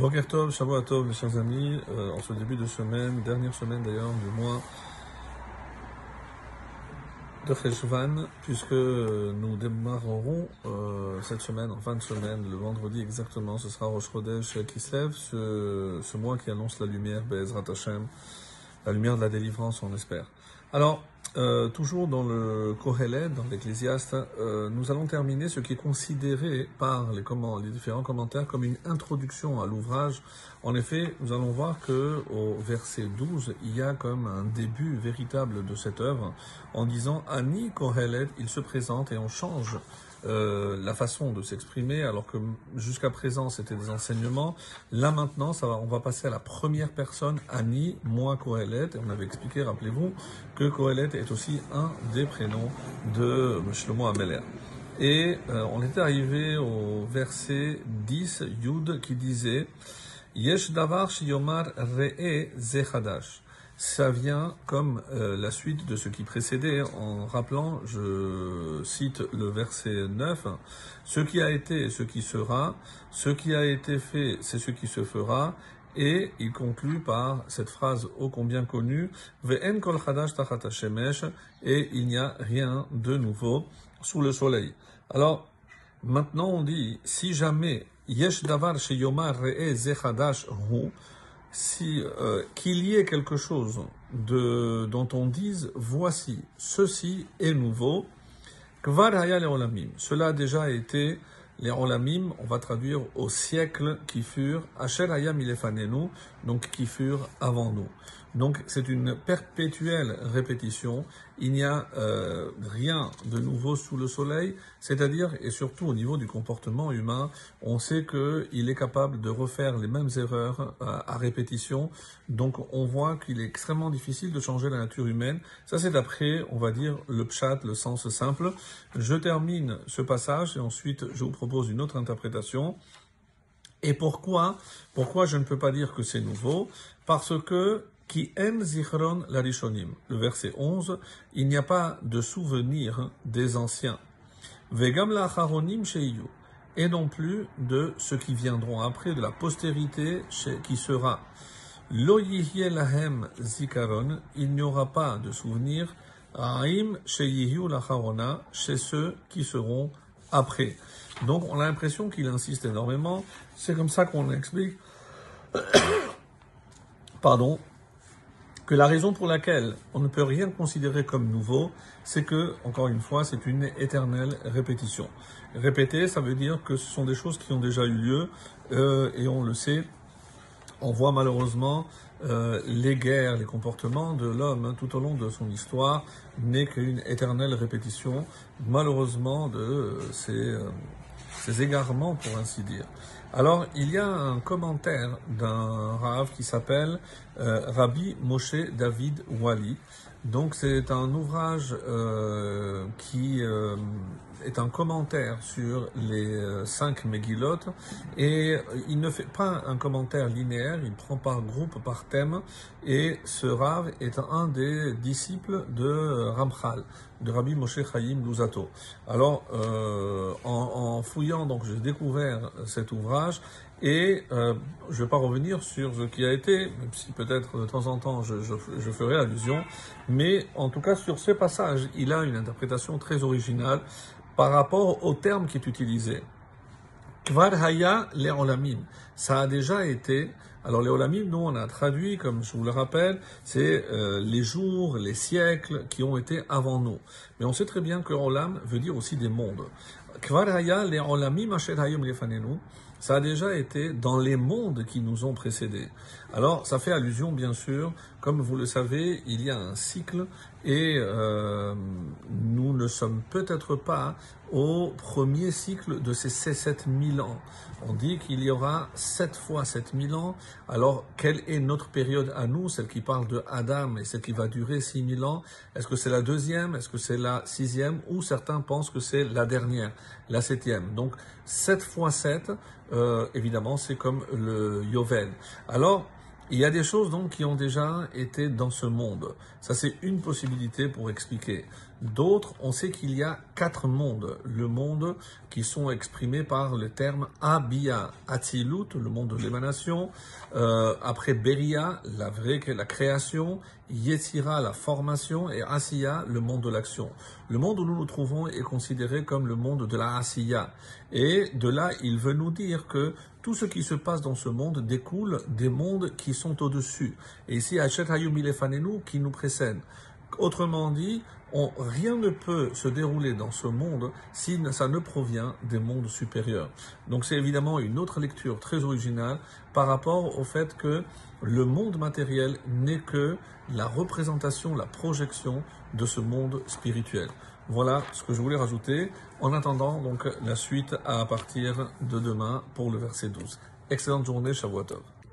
Boker Tov, Shavua Tov, mes chers amis, euh, en ce début de semaine, dernière semaine d'ailleurs du mois de Cheshvan, puisque nous démarrerons euh, cette semaine, en fin de semaine, le vendredi exactement, ce sera Rosh Chodesh Kislev, ce, ce mois qui annonce la lumière, Be'ezrat Hashem, la lumière de la délivrance, on espère. Alors, euh, toujours dans le Kohelet, dans l'Ecclésiaste, euh, nous allons terminer ce qui est considéré par les, différents commentaires comme une introduction à l'ouvrage. En effet, nous allons voir que au verset 12, il y a comme un début véritable de cette œuvre en disant Ani Kohelet, il se présente et on change euh, la façon de s'exprimer, alors que jusqu'à présent c'était des enseignements. Là maintenant, ça va, on va passer à la première personne, Annie, moi Kohelet. Et on avait expliqué, rappelez-vous, que Kohelet est aussi un des prénoms de Shlomo Ameler. Et euh, on était arrivé au verset 10, Yud, qui disait Yesh davar shiyomar re'e zechadash ça vient comme euh, la suite de ce qui précédait, en rappelant, je cite le verset 9, ce qui a été et ce qui sera, ce qui a été fait, c'est ce qui se fera, et il conclut par cette phrase ô combien connue, et il n'y a rien de nouveau sous le soleil. Alors, maintenant on dit, si jamais yesh davar sheyomar re'e zechadash hu, si euh, qu'il y ait quelque chose de, dont on dise voici, ceci est nouveau, cela a déjà été les olamim, on va traduire au siècle qui furent, Asher Hayam donc qui furent avant nous. Donc c'est une perpétuelle répétition. Il n'y a euh, rien de nouveau sous le soleil, c'est-à-dire, et surtout au niveau du comportement humain, on sait qu'il est capable de refaire les mêmes erreurs euh, à répétition. Donc on voit qu'il est extrêmement difficile de changer la nature humaine. Ça c'est d'après, on va dire, le pshat, le sens simple. Je termine ce passage et ensuite je vous propose une autre interprétation. Et pourquoi Pourquoi je ne peux pas dire que c'est nouveau? Parce que qui en zichron la Le verset 11, il n'y a pas de souvenir des anciens. Vegam la sheiyu. Et non plus de ceux qui viendront après, de la postérité qui sera. Lo zikaron. Il n'y aura pas de souvenir. Aim sheyihu la chez ceux qui seront après. Donc on a l'impression qu'il insiste énormément. C'est comme ça qu'on explique. Pardon, que la raison pour laquelle on ne peut rien considérer comme nouveau, c'est que, encore une fois, c'est une éternelle répétition. Répéter, ça veut dire que ce sont des choses qui ont déjà eu lieu, euh, et on le sait, on voit malheureusement euh, les guerres, les comportements de l'homme hein, tout au long de son histoire n'est qu'une éternelle répétition, malheureusement, de ces, euh, ces égarements, pour ainsi dire. Alors, il y a un commentaire d'un Rav qui s'appelle euh, Rabbi Moshe David Wali. Donc, c'est un ouvrage euh, qui euh, est un commentaire sur les euh, cinq Megillot et il ne fait pas un commentaire linéaire, il prend par groupe, par thème et ce Rav est un des disciples de Ramchal, de Rabbi Moshe Chaim Luzato. Alors, euh, en, fouillant, donc j'ai découvert cet ouvrage et euh, je ne vais pas revenir sur ce qui a été, même si peut-être de temps en temps je, je, ferai allusion, mais en tout cas sur ce passage, il a une interprétation très originale par rapport au terme qui est utilisé. Kvar haya le. Ça a déjà été. Alors les nous on a traduit, comme je vous le rappelle, c'est euh, les jours, les siècles qui ont été avant nous. Mais on sait très bien que olam veut dire aussi des mondes. Kvar haya le asher hayom lefanenu ça a déjà été dans les mondes qui nous ont précédés. Alors, ça fait allusion, bien sûr, comme vous le savez, il y a un cycle et euh, nous ne sommes peut-être pas au premier cycle de ces 7000 ans. On dit qu'il y aura 7 fois 7000 ans. Alors, quelle est notre période à nous, celle qui parle de Adam et celle qui va durer 6000 ans? Est-ce que c'est la deuxième? Est-ce que c'est la sixième? Ou certains pensent que c'est la dernière, la septième. Donc, 7 fois 7, euh, évidemment, c'est comme le Yovel. Alors, il y a des choses donc qui ont déjà été dans ce monde. Ça, c'est une possibilité pour expliquer. D'autres, on sait qu'il y a quatre mondes. Le monde qui sont exprimés par le terme Abia, Atzilut, le monde de l'émanation. Euh, après Beria, la vraie, la création. Yetzira, la formation. Et Asiya, le monde de l'action. Le monde où nous nous trouvons est considéré comme le monde de la Asiya. Et de là, il veut nous dire que tout ce qui se passe dans ce monde découle des mondes qui sont au-dessus. Et ici, Hachet Hayum qui nous précède. Autrement dit, rien ne peut se dérouler dans ce monde si ça ne provient des mondes supérieurs. Donc c'est évidemment une autre lecture très originale par rapport au fait que le monde matériel n'est que la représentation, la projection de ce monde spirituel. Voilà ce que je voulais rajouter. En attendant donc la suite à partir de demain pour le verset 12. Excellente journée, Shavuot